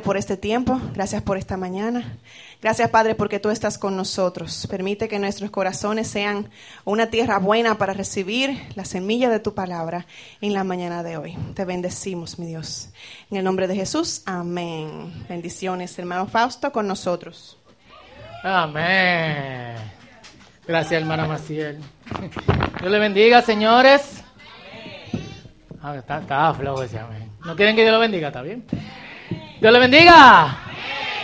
por este tiempo, gracias por esta mañana. Gracias, Padre, porque tú estás con nosotros. Permite que nuestros corazones sean una tierra buena para recibir la semilla de tu palabra en la mañana de hoy. Te bendecimos, mi Dios. En el nombre de Jesús, amén. Bendiciones, hermano Fausto, con nosotros. Amén. Gracias, hermana Maciel. Dios le bendiga, señores. Ah, está, está flojo ese amén. ¿No quieren que Dios lo bendiga? ¿Está bien? Dios le bendiga.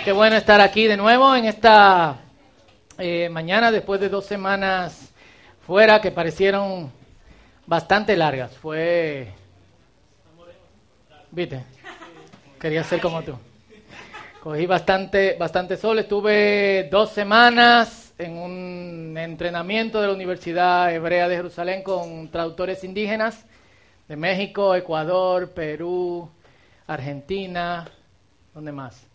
Qué bueno estar aquí de nuevo en esta eh, mañana después de dos semanas fuera que parecieron bastante largas. Fue... ¿Viste? Quería ser como tú. Cogí bastante, bastante sol. Estuve dos semanas en un entrenamiento de la Universidad Hebrea de Jerusalén con traductores indígenas de México, Ecuador, Perú, Argentina, ¿Dónde más?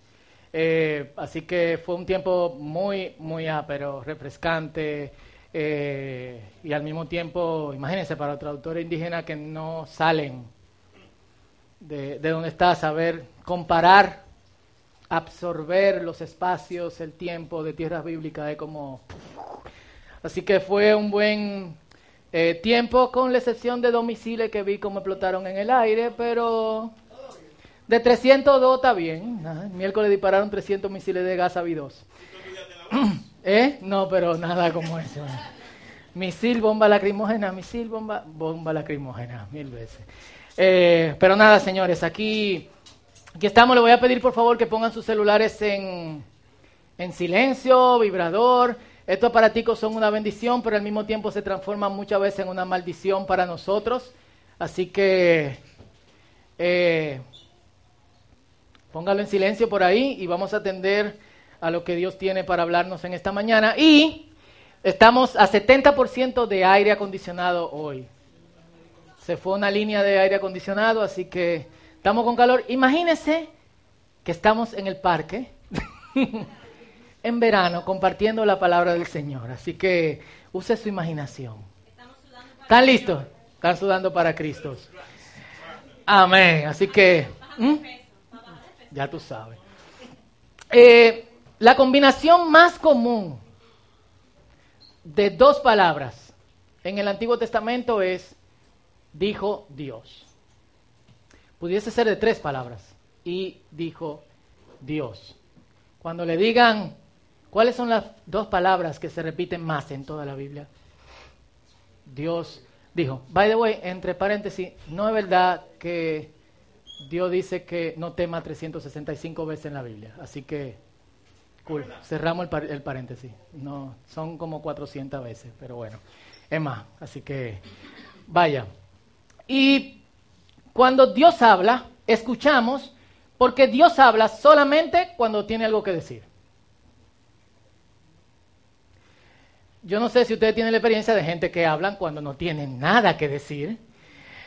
Eh, así que fue un tiempo muy, muy ápero, refrescante eh, y al mismo tiempo, imagínense, para traductores indígenas que no salen de, de donde está, saber comparar, absorber los espacios, el tiempo de tierras bíblicas, es como... Así que fue un buen eh, tiempo, con la excepción de dos misiles que vi como explotaron en el aire, pero de 302 está bien. El miércoles dispararon 300 misiles de gas a dos. ¿Eh? No, pero nada como eso. Misil, bomba lacrimógena, misil, bomba, bomba lacrimógena, mil veces. Eh, pero nada, señores, aquí, aquí estamos. Le voy a pedir por favor que pongan sus celulares en, en silencio, vibrador. Estos aparaticos son una bendición, pero al mismo tiempo se transforman muchas veces en una maldición para nosotros. Así que eh, Póngalo en silencio por ahí y vamos a atender a lo que Dios tiene para hablarnos en esta mañana. Y estamos a 70% de aire acondicionado hoy. Se fue una línea de aire acondicionado, así que estamos con calor. Imagínense que estamos en el parque en verano compartiendo la palabra del Señor. Así que use su imaginación. ¿Están listos? Están sudando para Cristo. Amén. Así que... ¿Mm? Ya tú sabes. Eh, la combinación más común de dos palabras en el Antiguo Testamento es dijo Dios. Pudiese ser de tres palabras. Y dijo Dios. Cuando le digan, ¿cuáles son las dos palabras que se repiten más en toda la Biblia? Dios dijo. By the way, entre paréntesis, no es verdad que Dios dice que no tema 365 veces en la Biblia. Así que, cool. Cerramos el, paréntesis. No, son como 400 veces, pero bueno, es más. Así que, vaya. Y cuando Dios habla, escuchamos, porque Dios habla solamente cuando tiene algo que decir. Yo no sé si ustedes tienen la experiencia de gente que hablan cuando no tienen nada que decir.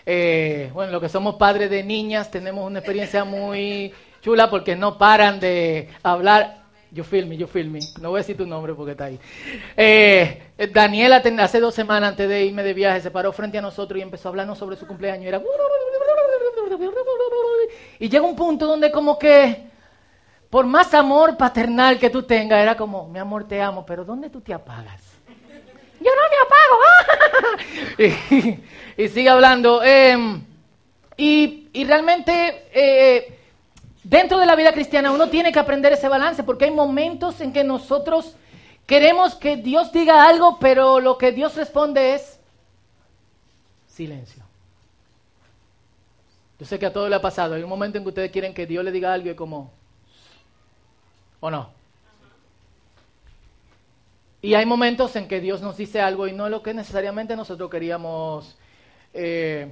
Eh, bueno, lo que somos padres de niñas tenemos una experiencia muy chula porque no paran de hablar. Yo filme, yo filme. No voy a decir tu nombre porque está ahí. Eh, Daniela hace dos semanas antes de irme de viaje se paró frente a nosotros y empezó a hablarnos sobre su cumpleaños. Era... Y llega un punto donde como que, por más amor paternal que tú tengas, era como, mi amor, te amo, pero ¿dónde tú te apagas? Yo no me apago. y, sigue hablando. Em, y, realmente eh, dentro de la vida cristiana uno tiene que aprender ese balance porque hay momentos en que nosotros queremos que Dios diga algo, pero lo que Dios responde es silencio. Yo sé que a todos le ha pasado. Hay un momento en que ustedes quieren que Dios le diga algo y como, ¿o no? Y hay momentos en que Dios nos dice algo y no lo que necesariamente nosotros queríamos eh,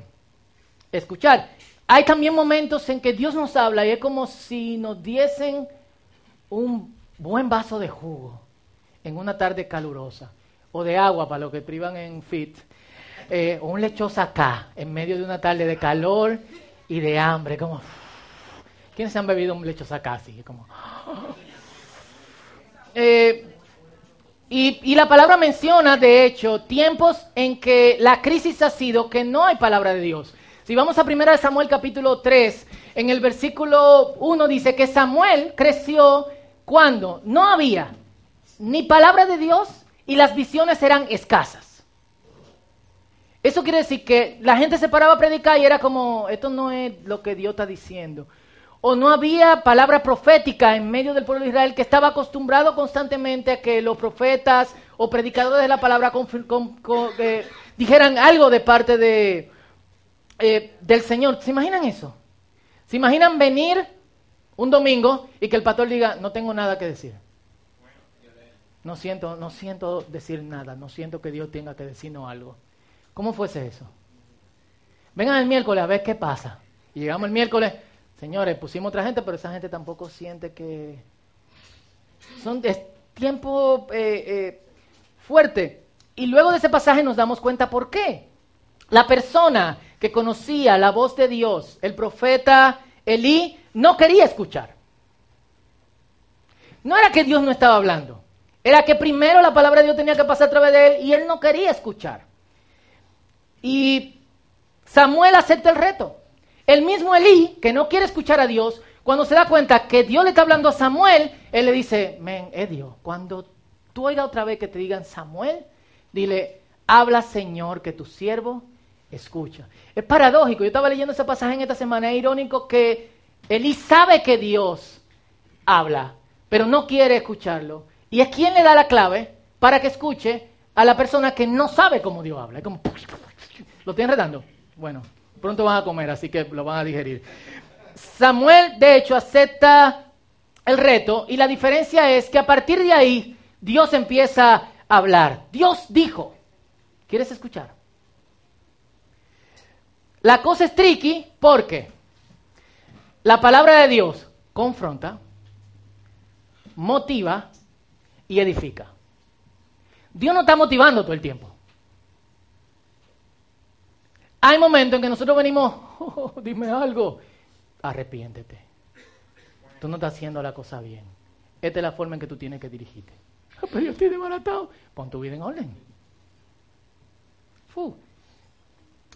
escuchar. Hay también momentos en que Dios nos habla y es como si nos diesen un buen vaso de jugo en una tarde calurosa o de agua para los que privan en fit eh, o un lechosa acá en medio de una tarde de calor y de hambre como ¿quiénes han bebido un lechosa acá así como eh, y, la palabra menciona, de hecho, tiempos en que la crisis ha sido que no hay palabra de Dios. Si vamos a 1 Samuel capítulo 3, en el versículo 1 dice que Samuel creció cuando no había ni palabra de Dios y las visiones eran escasas. Eso quiere decir que la gente se paraba a predicar y era como, esto no es lo que Dios está diciendo. O no había palabra profética en medio del pueblo de Israel que estaba acostumbrado constantemente a que los profetas o predicadores de la palabra eh, dijeran algo de parte de, eh, del Señor. ¿Se imaginan eso? ¿Se imaginan venir un domingo y que el pastor diga, no tengo nada que decir? No siento, no siento decir nada, no siento que Dios tenga que decirnos algo. ¿Cómo fuese eso? Vengan el miércoles a ver qué pasa. Y llegamos el miércoles, señores, pusimos otra gente, pero esa gente tampoco siente que... Son, es tiempo eh, eh, fuerte. Y luego de ese pasaje nos damos cuenta por qué. La persona que conocía la voz de Dios, el profeta Elí, no quería escuchar. No era que Dios no estaba hablando, era que primero la palabra de Dios tenía que pasar a través de él y él no quería escuchar. Y Samuel acepta el reto. El mismo Elí, que no quiere escuchar a Dios, cuando se da cuenta que Dios le está hablando a Samuel, él le dice, men, es Dios, cuando tú oigas otra vez que te digan Samuel, dile, habla Señor, que tu siervo escucha. Es paradójico, yo estaba leyendo ese pasaje en esta semana, es irónico que Elí sabe que Dios habla, pero no quiere escucharlo. Y es quien le da la clave para que escuche a la persona que no sabe cómo Dios habla. Es como, ¿lo estoy enredando? Bueno, pronto van a comer, así que lo van a digerir. Samuel, de hecho, acepta el reto y la diferencia es que a partir de ahí Dios empieza a hablar. Dios dijo, ¿quieres escuchar? La cosa es tricky porque la palabra de Dios confronta, motiva y edifica. Dios no está motivando todo el tiempo. Hay momentos en que nosotros venimos, oh, dime algo, arrepiéntete. Tú no estás haciendo la cosa bien. Esta es la forma en que tú tienes que dirigirte. Pero yo estoy desbaratado. Pon tu vida en orden.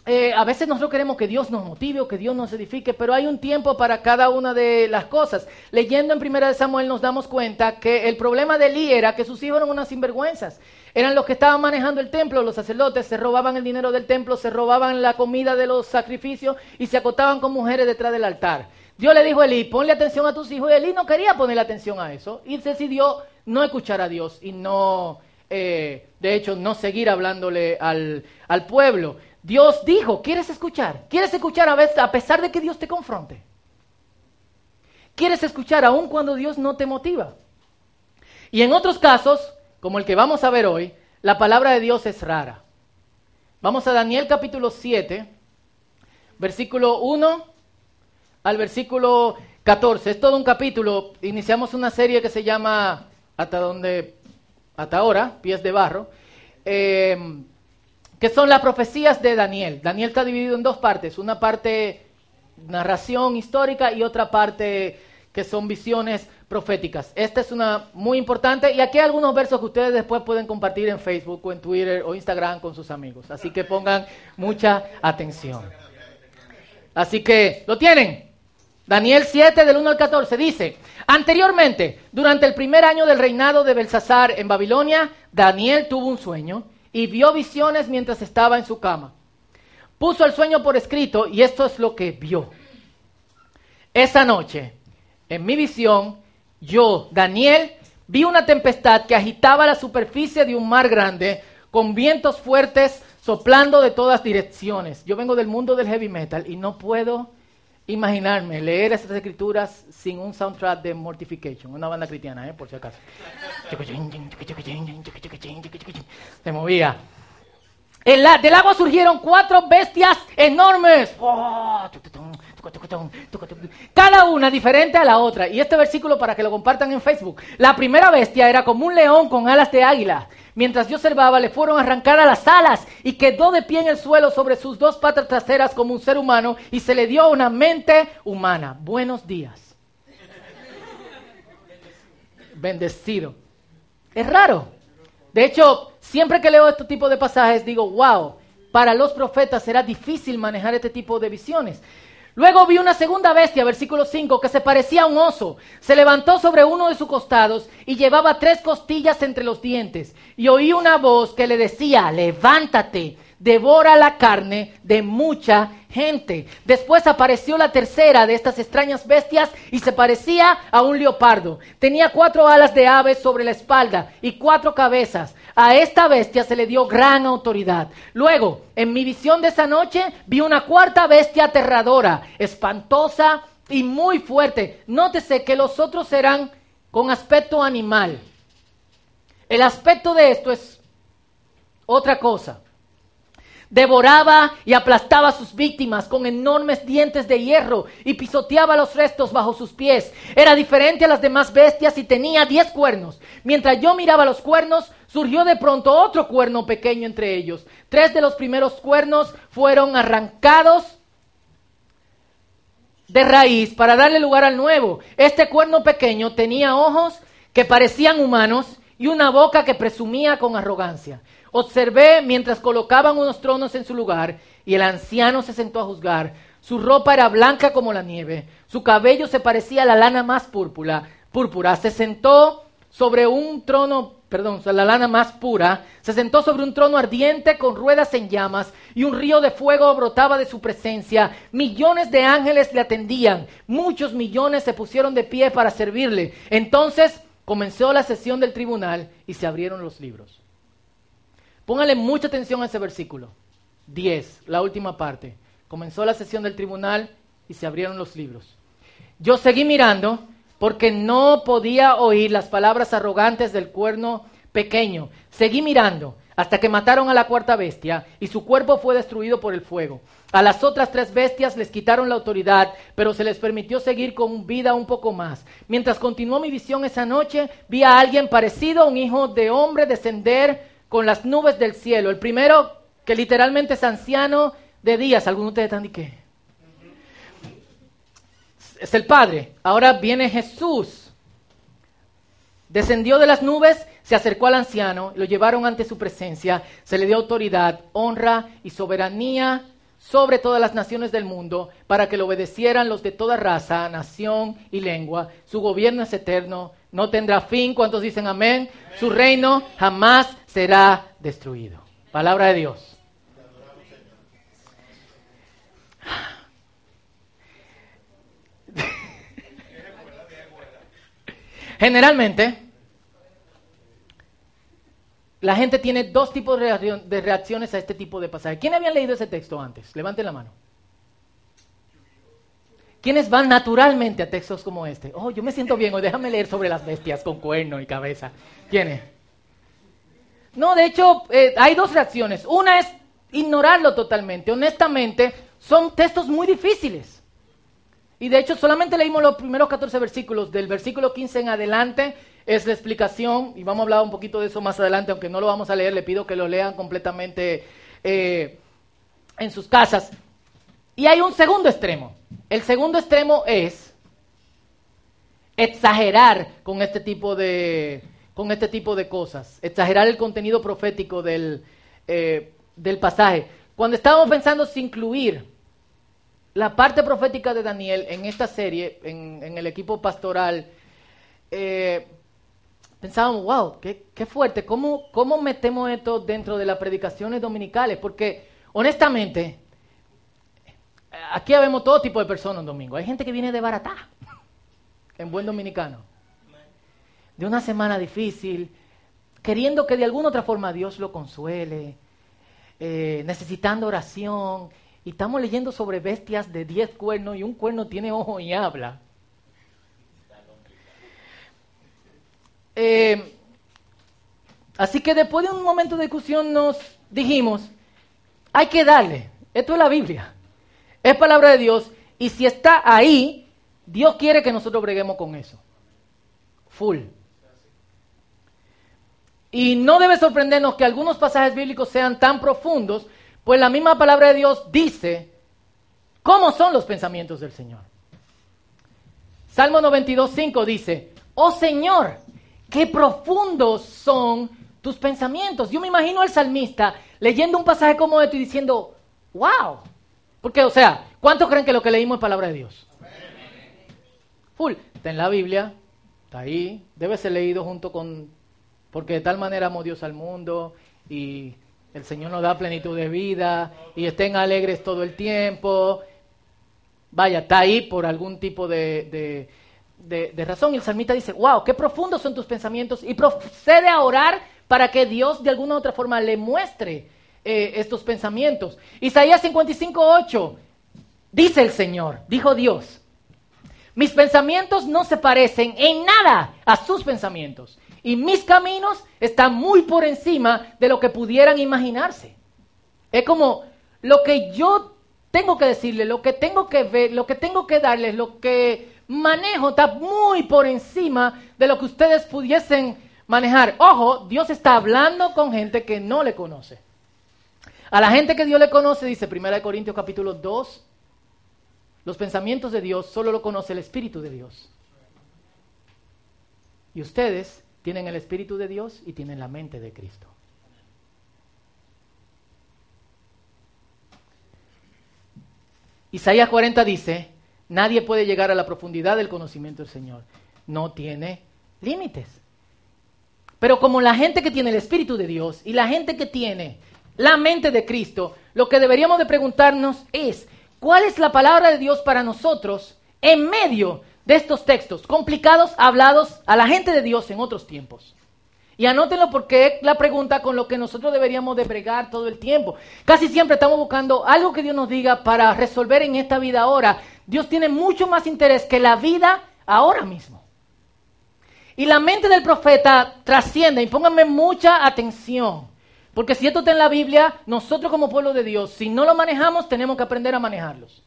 Eh, a veces nosotros queremos que Dios nos motive o que Dios nos edifique, pero hay un tiempo para cada una de las cosas. Leyendo en Primera de Samuel nos damos cuenta que el problema de Elí era que sus hijos eran unas sinvergüenzas. Eran los que estaban manejando el templo, los sacerdotes, se robaban el dinero del templo, se robaban la comida de los sacrificios y se acotaban con mujeres detrás del altar. Dios le dijo a Elí, ponle atención a tus hijos, y Elí no quería ponerle atención a eso y decidió no escuchar a Dios y no, eh, de hecho, no seguir hablándole al, al pueblo. Dios dijo, ¿quieres escuchar? ¿Quieres escuchar a, veces, a pesar de que Dios te confronte? ¿Quieres escuchar aun cuando Dios no te motiva? Y en otros casos, como el que vamos a ver hoy, la palabra de Dios es rara. Vamos a Daniel capítulo 7, versículo 1 al versículo 14. Es todo un capítulo. Iniciamos una serie que se llama Hasta donde, hasta ahora, pies de barro. Eh, que son las profecías de Daniel. Daniel está dividido en dos partes, una parte narración histórica y otra parte que son visiones proféticas. Esta es una muy importante y aquí hay algunos versos que ustedes después pueden compartir en Facebook o en Twitter o Instagram con sus amigos. Así que pongan mucha atención. Así que, ¿lo tienen? Daniel 7 del 1 al 14 dice, anteriormente, durante el primer año del reinado de Belsasar en Babilonia, Daniel tuvo un sueño y vio visiones mientras estaba en su cama. Puso el sueño por escrito y esto es lo que vio. Esa noche, en mi visión, yo, Daniel, vi una tempestad que agitaba la superficie de un mar grande con vientos fuertes soplando de todas direcciones. Yo vengo del mundo del heavy metal y no puedo imaginarme leer esas escrituras sin un soundtrack de Mortification, una banda cristiana, ¿eh? por si acaso. Se movía. del agua surgieron cuatro bestias enormes. Cada una diferente a la otra. Y este versículo para que lo compartan en Facebook. La primera bestia era como un león con alas de águila. Mientras yo observaba, le fueron arrancadas las alas y quedó de pie en el suelo sobre sus dos patas traseras como un ser humano y se le dio una mente humana. Buenos días. Bendecido. Es raro. De hecho, siempre que leo este tipo de pasajes digo, wow, para los profetas será difícil manejar este tipo de visiones. Luego vi una segunda bestia, versículo 5, que se parecía a un oso. Se levantó sobre uno de sus costados y llevaba tres costillas entre los dientes. Y oí una voz que le decía, levántate, devora la carne de mucha gente. Después apareció la tercera de estas extrañas bestias y se parecía a un leopardo. Tenía cuatro alas de ave sobre la espalda y cuatro cabezas. A esta bestia se le dio gran autoridad. Luego, en mi visión de esa noche, vi una cuarta bestia aterradora, espantosa y muy fuerte. Nótese que los otros serán con aspecto animal. El aspecto de esto es otra cosa. Devoraba y aplastaba a sus víctimas con enormes dientes de hierro y pisoteaba los restos bajo sus pies. Era diferente a las demás bestias y tenía diez cuernos. Mientras yo miraba los cuernos, surgió de pronto otro cuerno pequeño entre ellos. Tres de los primeros cuernos fueron arrancados de raíz para darle lugar al nuevo. Este cuerno pequeño tenía ojos que parecían humanos y una boca que presumía con arrogancia. Observé mientras colocaban unos tronos en su lugar y el anciano se sentó a juzgar. Su ropa era blanca como la nieve, su cabello se parecía a la lana más púrpura. Púrpura se sentó sobre un trono, perdón, la lana más pura, se sentó sobre un trono ardiente con ruedas en llamas y un río de fuego brotaba de su presencia. Millones de ángeles le atendían, muchos millones se pusieron de pie para servirle. Entonces comenzó la sesión del tribunal y se abrieron los libros. Póngale mucha atención a ese versículo. 10, la última parte. Comenzó la sesión del tribunal y se abrieron los libros. Yo seguí mirando porque no podía oír las palabras arrogantes del cuerno pequeño. Seguí mirando hasta que mataron a la cuarta bestia y su cuerpo fue destruido por el fuego. A las otras tres bestias les quitaron la autoridad, pero se les permitió seguir con vida un poco más. Mientras continuó mi visión esa noche, vi a alguien parecido a un hijo de hombre descender con las nubes del cielo. El primero, que literalmente es anciano de días. Algunos de ustedes qué? Es el Padre. Ahora viene Jesús. Descendió de las nubes, se acercó al anciano, lo llevaron ante su presencia, se le dio autoridad, honra y soberanía sobre todas las naciones del mundo, para que lo obedecieran los de toda raza, nación y lengua. Su gobierno es eterno, no tendrá fin. ¿Cuántos dicen amén? Su reino jamás será destruido. Palabra de Dios. Generalmente, la gente tiene dos tipos de reacciones a este tipo de pasajes. ¿Quién había leído ese texto antes? Levanten la mano. ¿Quiénes van naturalmente a textos como este? Oh, yo me siento bien, hoy déjame leer sobre las bestias con cuerno y cabeza. ¿Quiénes? No, de hecho, eh, hay dos reacciones. Una es ignorarlo totalmente. Honestamente, son textos muy difíciles. Y de hecho, solamente leímos los primeros 14 versículos. Del versículo 15 en adelante es la explicación, y vamos a hablar un poquito de eso más adelante, aunque no lo vamos a leer, le pido que lo lean completamente eh, en sus casas. Y hay un segundo extremo. El segundo extremo es exagerar con este tipo de, con este tipo de cosas, exagerar el contenido profético del, eh, del pasaje. Cuando estábamos pensando si incluir la parte profética de Daniel en esta serie, en, el equipo pastoral, eh, pensábamos, wow, qué, fuerte, ¿Cómo, ¿cómo metemos esto dentro de las predicaciones dominicales? Porque honestamente, aquí vemos todo tipo de personas un domingo. Hay gente que viene de baratá, en buen dominicano. De una semana difícil, queriendo que de alguna otra forma Dios lo consuele, eh, necesitando oración. Y estamos leyendo sobre bestias de diez cuernos y un cuerno tiene ojo y habla. Eh, así que después de un momento de discusión nos dijimos, hay que darle, esto es la Biblia. Es palabra de Dios y si está ahí, Dios quiere que nosotros breguemos con eso. Full. Y no debe sorprendernos que algunos pasajes bíblicos sean tan profundos, pues la misma palabra de Dios dice cómo son los pensamientos del Señor. Salmo 92, 5 dice, oh Señor, qué profundos son tus pensamientos. Yo me imagino al salmista leyendo un pasaje como este y diciendo, wow. Porque, o sea, ¿cuántos creen que lo que leímos es palabra de Dios? Full. Está en la Biblia, está ahí, debe ser leído junto con, porque de tal manera amó Dios al mundo y el Señor nos da plenitud de vida y estén alegres todo el tiempo. Vaya, está ahí por algún tipo de, de, razón. Y el salmista dice, wow, qué profundos son tus pensamientos. Y procede a orar para que Dios de alguna u otra forma le muestre eh, estos pensamientos. Isaías 55, 8, dice el Señor, dijo Dios, mis pensamientos no se parecen en nada a sus pensamientos. Y mis caminos están muy por encima de lo que pudieran imaginarse. Es como lo que yo tengo que decirle, lo que tengo que ver, lo que tengo que darles, lo que manejo está muy por encima de lo que ustedes pudiesen manejar. Ojo, Dios está hablando con gente que no le conoce. A la gente que Dios le conoce, dice 1 Corintios capítulo 2, los pensamientos de Dios solo lo conoce el Espíritu de Dios. Y ustedes tienen el Espíritu de Dios y tienen la mente de Cristo. Isaías 40 dice, nadie puede llegar a la profundidad del conocimiento del Señor. No tiene límites. Pero como la gente que tiene el Espíritu de Dios y la gente que tiene la mente de Cristo, lo que deberíamos de preguntarnos es, ¿Cuál es la palabra de Dios para nosotros en medio de estos textos complicados hablados a la gente de Dios en otros tiempos? Y anótenlo porque es la pregunta con lo que nosotros deberíamos de bregar todo el tiempo. Casi siempre estamos buscando algo que Dios nos diga para resolver en esta vida ahora. Dios tiene mucho más interés que la vida ahora mismo. Y la mente del profeta trasciende, y pónganme mucha atención. Porque si esto está en la Biblia, nosotros como pueblo de Dios, si no lo manejamos, tenemos que aprender a manejarlos.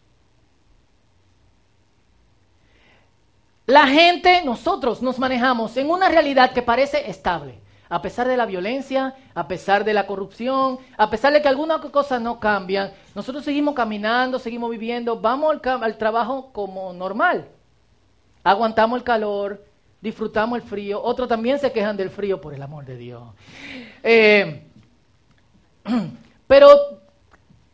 La gente, nosotros nos manejamos en una realidad que parece estable. A pesar de la violencia, a pesar de la corrupción, a pesar de que algunas cosas no cambian, nosotros seguimos caminando, seguimos viviendo, vamos al, trabajo como normal. Aguantamos el calor, disfrutamos el frío. Otros también se quejan del frío, por el amor de Dios. Eh, Pero,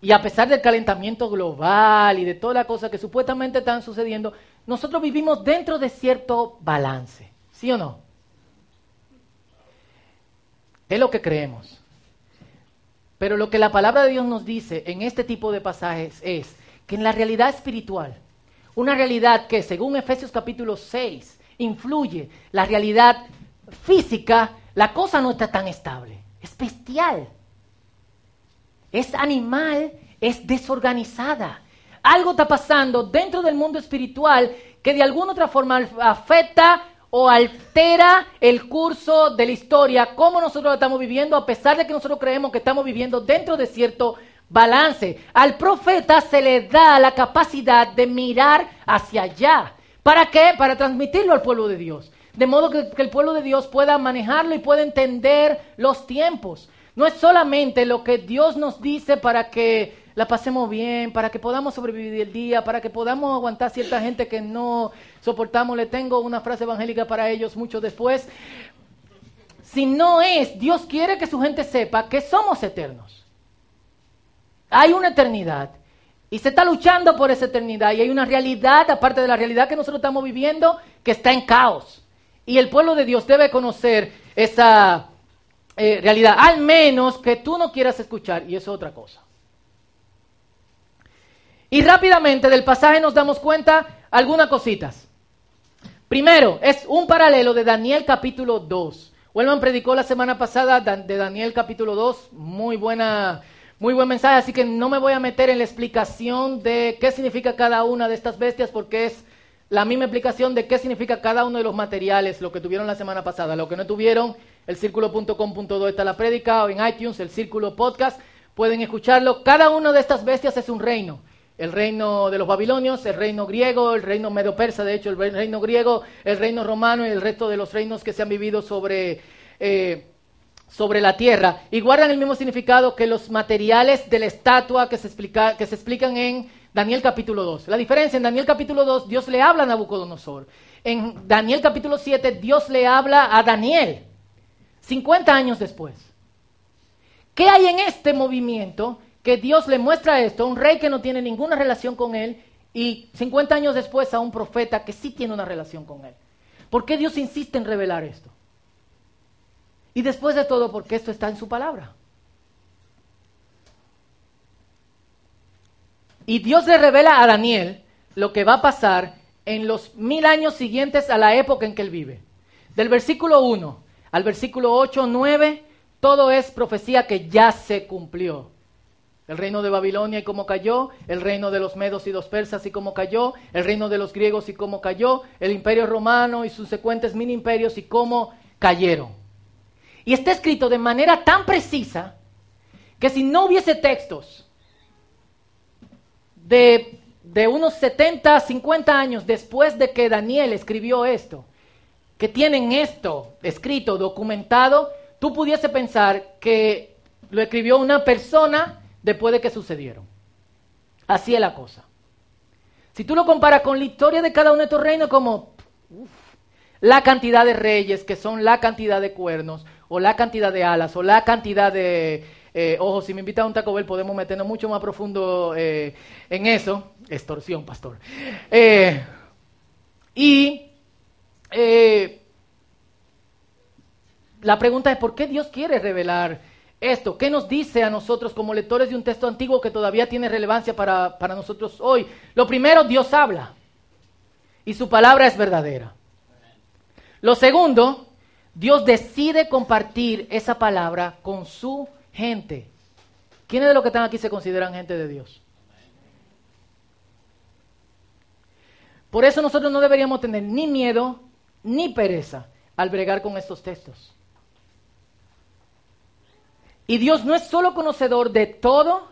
y a pesar del calentamiento global y de todas las cosas que supuestamente están sucediendo, nosotros vivimos dentro de cierto balance, ¿sí o no? Es lo que creemos. Pero lo que la palabra de Dios nos dice en este tipo de pasajes es que en la realidad espiritual, una realidad que según Efesios capítulo 6 influye la realidad física, la cosa no está tan estable, es bestial es animal, es desorganizada. Algo está pasando dentro del mundo espiritual que de alguna otra forma afecta o altera el curso de la historia, como nosotros lo estamos viviendo, a pesar de que nosotros creemos que estamos viviendo dentro de cierto balance. Al profeta se le da la capacidad de mirar hacia allá. ¿Para qué? Para transmitirlo al pueblo de Dios. De modo que, que el pueblo de Dios pueda manejarlo y pueda entender los tiempos. No es solamente lo que Dios nos dice para que la pasemos bien, para que podamos sobrevivir el día, para que podamos aguantar cierta gente que no soportamos. Le tengo una frase evangélica para ellos mucho después. Si no es, Dios quiere que su gente sepa que somos eternos. Hay una eternidad y se está luchando por esa eternidad y hay una realidad, aparte de la realidad que nosotros estamos viviendo, que está en caos. Y el pueblo de Dios debe conocer esa eh, realidad, al menos que tú no quieras escuchar, y eso es otra cosa. Y rápidamente del pasaje nos damos cuenta algunas cositas. Primero, es un paralelo de Daniel capítulo 2. Wellman predicó la semana pasada de Daniel capítulo 2, muy buena, muy buen mensaje, así que no me voy a meter en la explicación de qué significa cada una de estas bestias porque es la misma explicación de qué significa cada uno de los materiales, lo que tuvieron la semana pasada, lo que no tuvieron, el círculo.com.do está la prédica o en iTunes, el círculo podcast, pueden escucharlo. Cada una de estas bestias es un reino. El reino de los babilonios, el reino griego, el reino medo-persa, de hecho, el reino griego, el reino romano y el resto de los reinos que se han vivido sobre, eh, sobre la tierra. Y guardan el mismo significado que los materiales de la estatua que se, explica, que se explican en Daniel capítulo 2. La diferencia en Daniel capítulo 2, Dios le habla a Nabucodonosor. En Daniel capítulo 7, Dios le habla a Daniel. 50 años después. ¿Qué hay en este movimiento que Dios le muestra esto a un rey que no tiene ninguna relación con él y 50 años después a un profeta que sí tiene una relación con él? ¿Por qué Dios insiste en revelar esto? Y después de todo, porque esto está en su palabra. Y Dios le revela a Daniel lo que va a pasar en los mil años siguientes a la época en que él vive. Del versículo 1 al versículo 8, 9, todo es profecía que ya se cumplió. El reino de Babilonia y cómo cayó, el reino de los medos y los persas y cómo cayó, el reino de los griegos y cómo cayó, el imperio romano y sus secuentes mini imperios y cómo cayeron. Y está escrito de manera tan precisa que si no hubiese textos de, de unos 70, 50 años después de que Daniel escribió esto, que tienen esto escrito, documentado, tú pudiese pensar que lo escribió una persona después de que sucedieron. Así es la cosa. Si tú lo comparas con la historia de cada uno de estos reinos, como la cantidad de reyes, que son la cantidad de cuernos, o la cantidad de alas, o la cantidad de eh, ojo, si me invitan a un Taco Bell podemos meternos mucho más profundo eh, en eso. Extorsión, pastor. Eh, y la pregunta es, ¿por qué Dios quiere revelar esto? ¿Qué nos dice a nosotros como lectores de un texto antiguo que todavía tiene relevancia para, para nosotros hoy? Lo primero, Dios habla y su palabra es verdadera. Lo segundo, Dios decide compartir esa palabra con su gente. ¿Quiénes de los que están aquí se consideran gente de Dios? Por eso nosotros no deberíamos tener ni miedo ni pereza al bregar con estos textos. Y Dios no es solo conocedor de todo,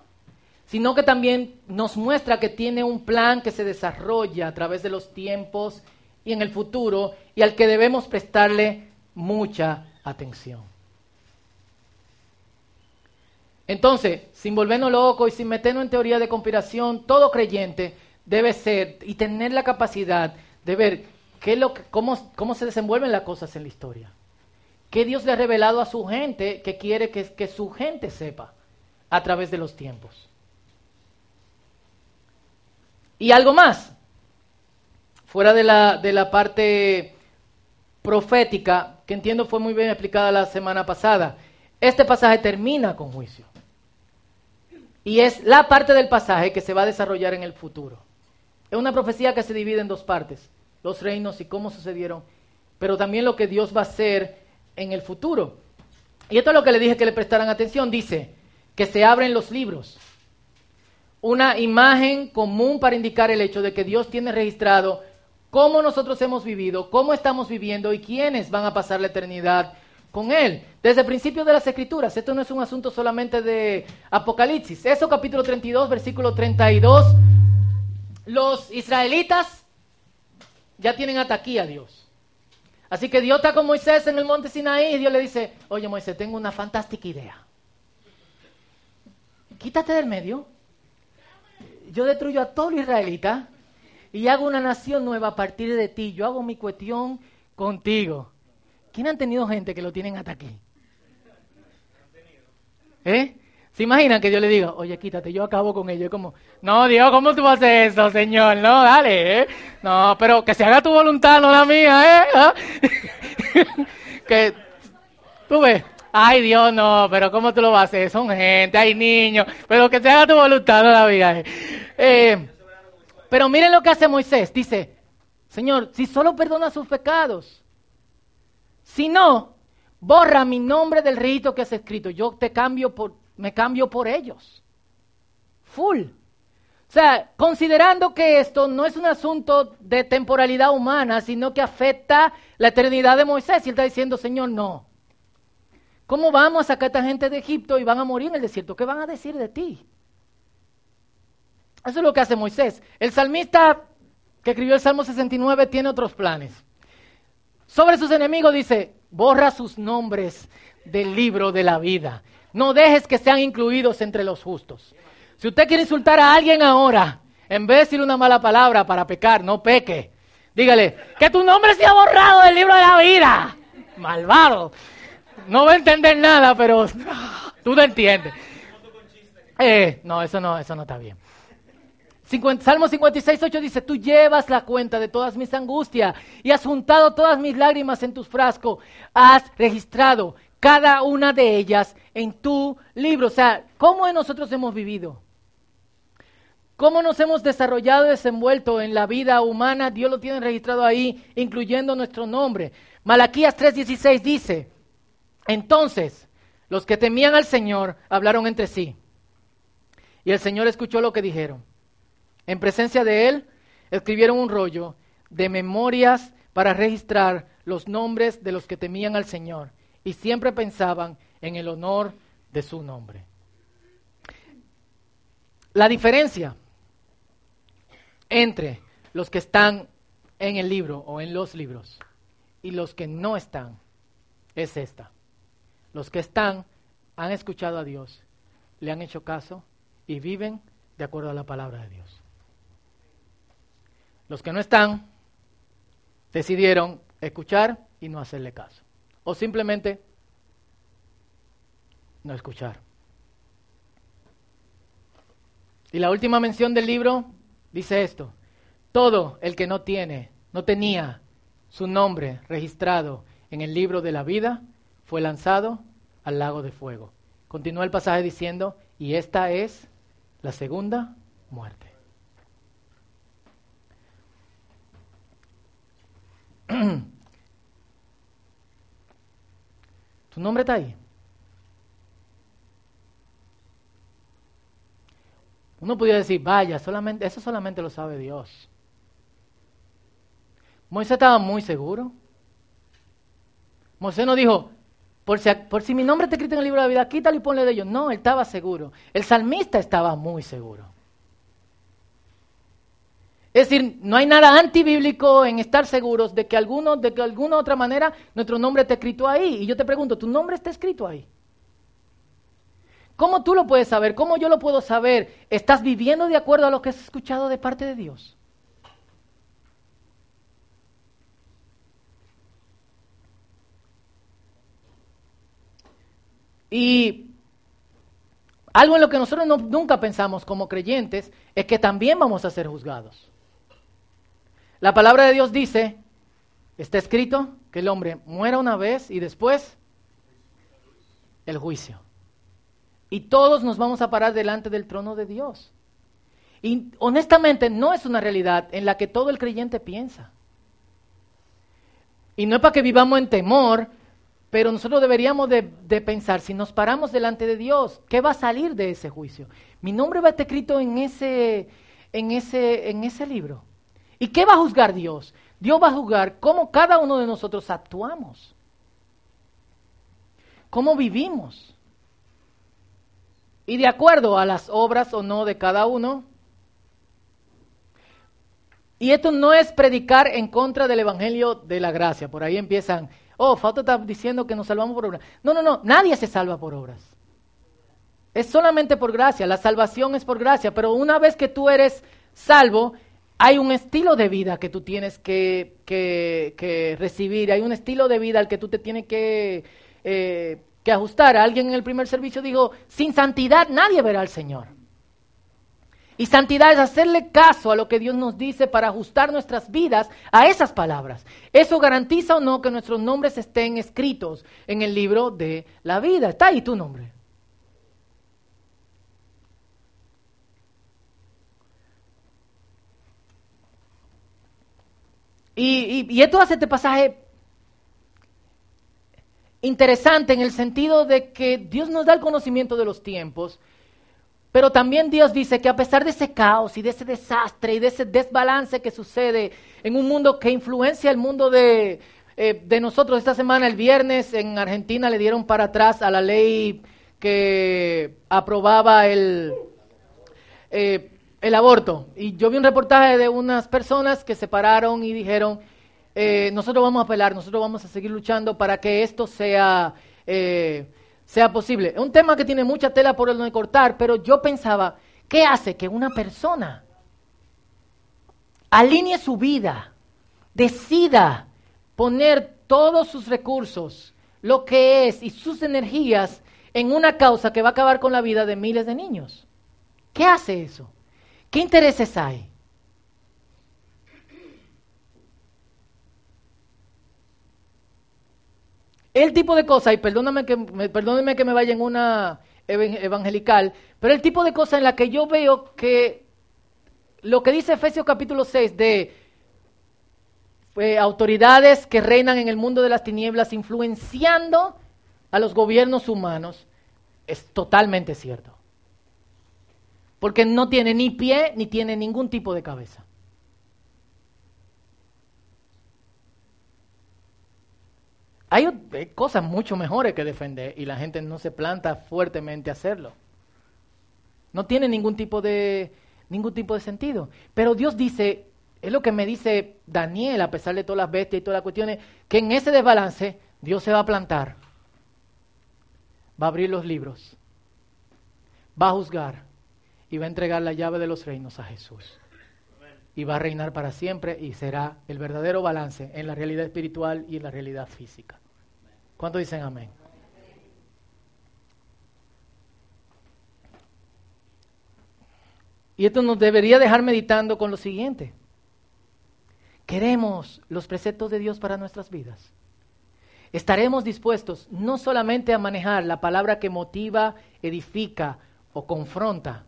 sino que también nos muestra que tiene un plan que se desarrolla a través de los tiempos y en el futuro y al que debemos prestarle mucha atención. Entonces, sin volvernos locos y sin meternos en teoría de conspiración, todo creyente debe ser y tener la capacidad de ver qué lo cómo, cómo se desenvuelven las cosas en la historia. ¿Qué Dios le ha revelado a su gente que quiere que, que su gente sepa a través de los tiempos? Y algo más, fuera de la, de la parte profética, que entiendo fue muy bien explicada la semana pasada, este pasaje termina con juicio. Y es la parte del pasaje que se va a desarrollar en el futuro. Es una profecía que se divide en dos partes, los reinos y cómo sucedieron, pero también lo que Dios va a hacer en el futuro. Y esto es lo que le dije que le prestaran atención. Dice que se abren los libros. Una imagen común para indicar el hecho de que Dios tiene registrado cómo nosotros hemos vivido, cómo estamos viviendo y quiénes van a pasar la eternidad con él. Desde el principio de las escrituras, esto no es un asunto solamente de Apocalipsis. Eso capítulo 32, versículo 32. Los israelitas ya tienen hasta aquí a Dios. Así que Dios está con Moisés en el monte Sinaí y Dios le dice, oye Moisés, tengo una fantástica idea. Quítate del medio. Yo destruyo a todo los israelita y hago una nación nueva a partir de ti. Yo hago mi cuestión contigo. ¿Quién han tenido gente que lo tienen hasta aquí? ¿Eh? ¿Se imaginan que yo le diga, oye, quítate, yo acabo con ello? como, no, Dios, ¿cómo tú haces eso, Señor? No, dale, ¿eh? No, pero que se haga tu voluntad, no la mía, ¿eh? Que, tú ves, ay, Dios, no, pero ¿cómo tú lo vas a hacer? Son gente, hay niños, pero que se haga tu voluntad, no la mía. ¿eh? eh, pero miren lo que hace Moisés, dice, Señor, si solo perdona sus pecados, si no, borra mi nombre del rito que has escrito. Yo te cambio por, me cambio por ellos. Full. O sea, considerando que esto no es un asunto de temporalidad humana, sino que afecta la eternidad de Moisés, y él está diciendo, Señor, no. ¿Cómo vamos a sacar a esta gente de Egipto y van a morir en el desierto? ¿Qué van a decir de ti? Eso es lo que hace Moisés. El salmista que escribió el Salmo 69 tiene otros planes. Sobre sus enemigos dice, borra sus nombres del libro de la vida. No dejes que sean incluidos entre los justos. Si usted quiere insultar a alguien ahora, en vez de decir una mala palabra para pecar, no peque. Dígale, que tu nombre sea borrado del libro de la vida. Malvado. No va a entender nada, pero tú no entiendes. Eh, no, eso no, eso no está bien. Salmo 56, 8 dice, tú llevas la cuenta de todas mis angustias y has juntado todas mis lágrimas en tus frascos. Has registrado cada una de ellas en tu libro. O sea, ¿cómo nosotros hemos vivido? ¿Cómo nos hemos desarrollado y desenvuelto en la vida humana? Dios lo tiene registrado ahí, incluyendo nuestro nombre. Malaquías 3:16 dice, entonces los que temían al Señor hablaron entre sí. Y el Señor escuchó lo que dijeron. En presencia de Él, escribieron un rollo de memorias para registrar los nombres de los que temían al Señor y siempre pensaban en el honor de su nombre. La diferencia entre los que están en el libro o en los libros y los que no están es esta. Los que están han escuchado a Dios, le han hecho caso y viven de acuerdo a la palabra de Dios. Los que no están decidieron escuchar y no hacerle caso. O simplemente no escuchar. Y la última mención del libro dice esto. Todo el que no tiene, no tenía su nombre registrado en el libro de la vida, fue lanzado al lago de fuego. Continúa el pasaje diciendo, y esta es la segunda muerte. ¿Tu nombre está ahí? Uno podría decir, vaya, solamente, eso solamente lo sabe Dios. Moisés estaba muy seguro. Moisés no dijo, por si, por si mi nombre está escrito en el libro de la vida, quítalo y ponle de ellos. No, él estaba seguro. El salmista estaba muy seguro. Es decir, no hay nada antibíblico en estar seguros de que, alguno, de que alguna otra manera nuestro nombre está escrito ahí. Y yo te pregunto, ¿tu nombre está escrito ahí? ¿Cómo tú lo puedes saber? ¿Cómo yo lo puedo saber? ¿Estás viviendo de acuerdo a lo que has escuchado de parte de Dios? Y algo en lo que nosotros nunca pensamos como creyentes es que también vamos a ser juzgados. La palabra de Dios dice, está escrito, que el hombre muera una vez y después el juicio. Y todos nos vamos a parar delante del trono de Dios. Y honestamente no es una realidad en la que todo el creyente piensa. Y no es para que vivamos en temor, pero nosotros deberíamos de, pensar, si nos paramos delante de Dios, ¿qué va a salir de ese juicio? Mi nombre va a estar escrito en ese, en ese, en ese libro. ¿Y qué va a juzgar Dios? Dios va a juzgar cómo cada uno de nosotros actuamos, cómo vivimos. Y de acuerdo a las obras o no de cada uno. Y esto no es predicar en contra del Evangelio de la gracia. Por ahí empiezan, oh, Fausto está diciendo que nos salvamos por obras. No, no, no, nadie se salva por obras. Es solamente por gracia, la salvación es por gracia, pero una vez que tú eres salvo, hay un estilo de vida que tú tienes que, que, recibir, hay un estilo de vida al que tú te tienes que, eh, que ajustar. Alguien en el primer servicio dijo, sin santidad nadie verá al Señor. Y santidad es hacerle caso a lo que Dios nos dice para ajustar nuestras vidas a esas palabras. Eso garantiza o no que nuestros nombres estén escritos en el libro de la vida. Está ahí tu nombre. Y, esto hace este pasaje interesante en el sentido de que Dios nos da el conocimiento de los tiempos, pero también Dios dice que a pesar de ese caos y de ese desastre y de ese desbalance que sucede en un mundo que influencia el mundo de, eh, nosotros, esta semana, el viernes, en Argentina le dieron para atrás a la ley que aprobaba el... Eh, el aborto. Y yo vi un reportaje de unas personas que se pararon y dijeron, eh, nosotros vamos a apelar, nosotros vamos a seguir luchando para que esto sea, eh, sea posible. Es un tema que tiene mucha tela por el de cortar, pero yo pensaba, ¿qué hace que una persona alinee su vida, decida poner todos sus recursos lo que es y sus energías en una causa que va a acabar con la vida de miles de niños. ¿Qué hace eso? ¿Qué intereses hay? El tipo de cosas, y perdóname que, perdónenme que me vaya en una evangelical, pero el tipo de cosas en la que yo veo que lo que dice Efesios capítulo 6 de eh, autoridades que reinan en el mundo de las tinieblas influenciando a los gobiernos humanos es totalmente cierto. Porque no tiene ni pie ni tiene ningún tipo de cabeza. Hay cosas mucho mejores que defender y la gente no se planta fuertemente a hacerlo. No tiene ningún tipo de ningún tipo de sentido. Pero Dios dice, es lo que me dice Daniel, a pesar de todas las bestias y todas las cuestiones, que en ese desbalance Dios se va a plantar, va a abrir los libros, va a juzgar y va a entregar la llave de los reinos a Jesús. Y va a reinar para siempre y será el verdadero balance en la realidad espiritual y en la realidad física. ¿Cuánto dicen amén? Y esto nos debería dejar meditando con lo siguiente. Queremos los preceptos de Dios para nuestras vidas. Estaremos dispuestos no solamente a manejar la palabra que motiva, edifica o confronta,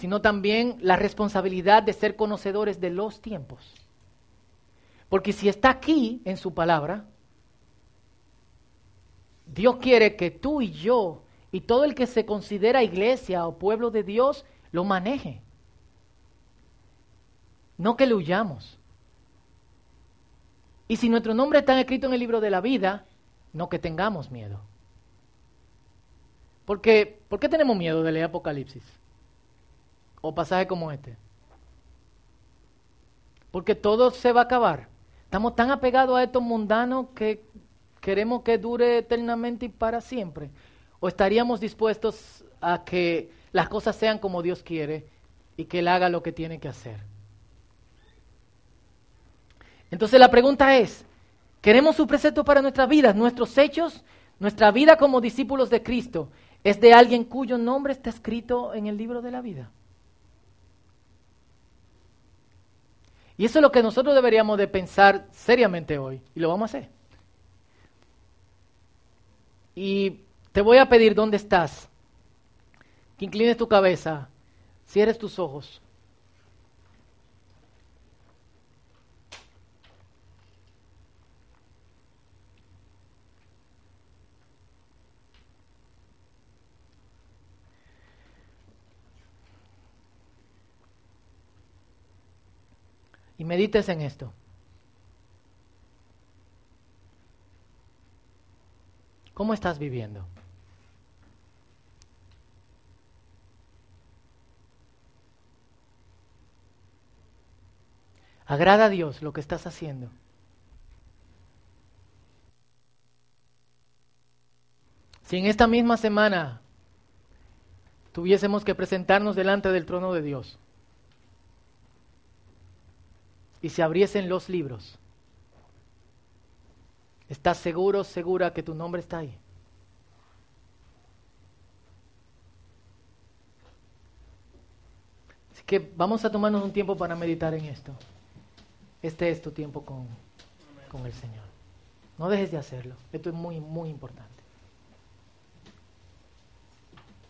sino también la responsabilidad de ser conocedores de los tiempos. Porque si está aquí en su palabra, Dios quiere que tú y yo y todo el que se considera iglesia o pueblo de Dios lo maneje. No que le huyamos. Y si nuestro nombre está escrito en el libro de la vida, no que tengamos miedo. Porque, ¿Por qué tenemos miedo de leer Apocalipsis? O pasajes como este. Porque todo se va a acabar. Estamos tan apegados a estos mundanos que queremos que dure eternamente y para siempre. ¿O estaríamos dispuestos a que las cosas sean como Dios quiere y que Él haga lo que tiene que hacer? Entonces la pregunta es, ¿queremos su precepto para nuestras vidas? ¿Nuestros hechos? ¿Nuestra vida como discípulos de Cristo es de alguien cuyo nombre está escrito en el libro de la vida? Y eso es lo que nosotros deberíamos de pensar seriamente hoy, y lo vamos a hacer. Y te voy a pedir dónde estás, que inclines tu cabeza, cierres tus ojos. Y medites en esto. ¿Cómo estás viviendo? Agrada a Dios lo que estás haciendo. Si en esta misma semana tuviésemos que presentarnos delante del trono de Dios, y se abriesen los libros, ¿estás seguro, segura que tu nombre está ahí? Así que vamos a tomarnos un tiempo para meditar en esto. Este es tu tiempo con, con el Señor. No dejes de hacerlo. Esto es muy, muy importante.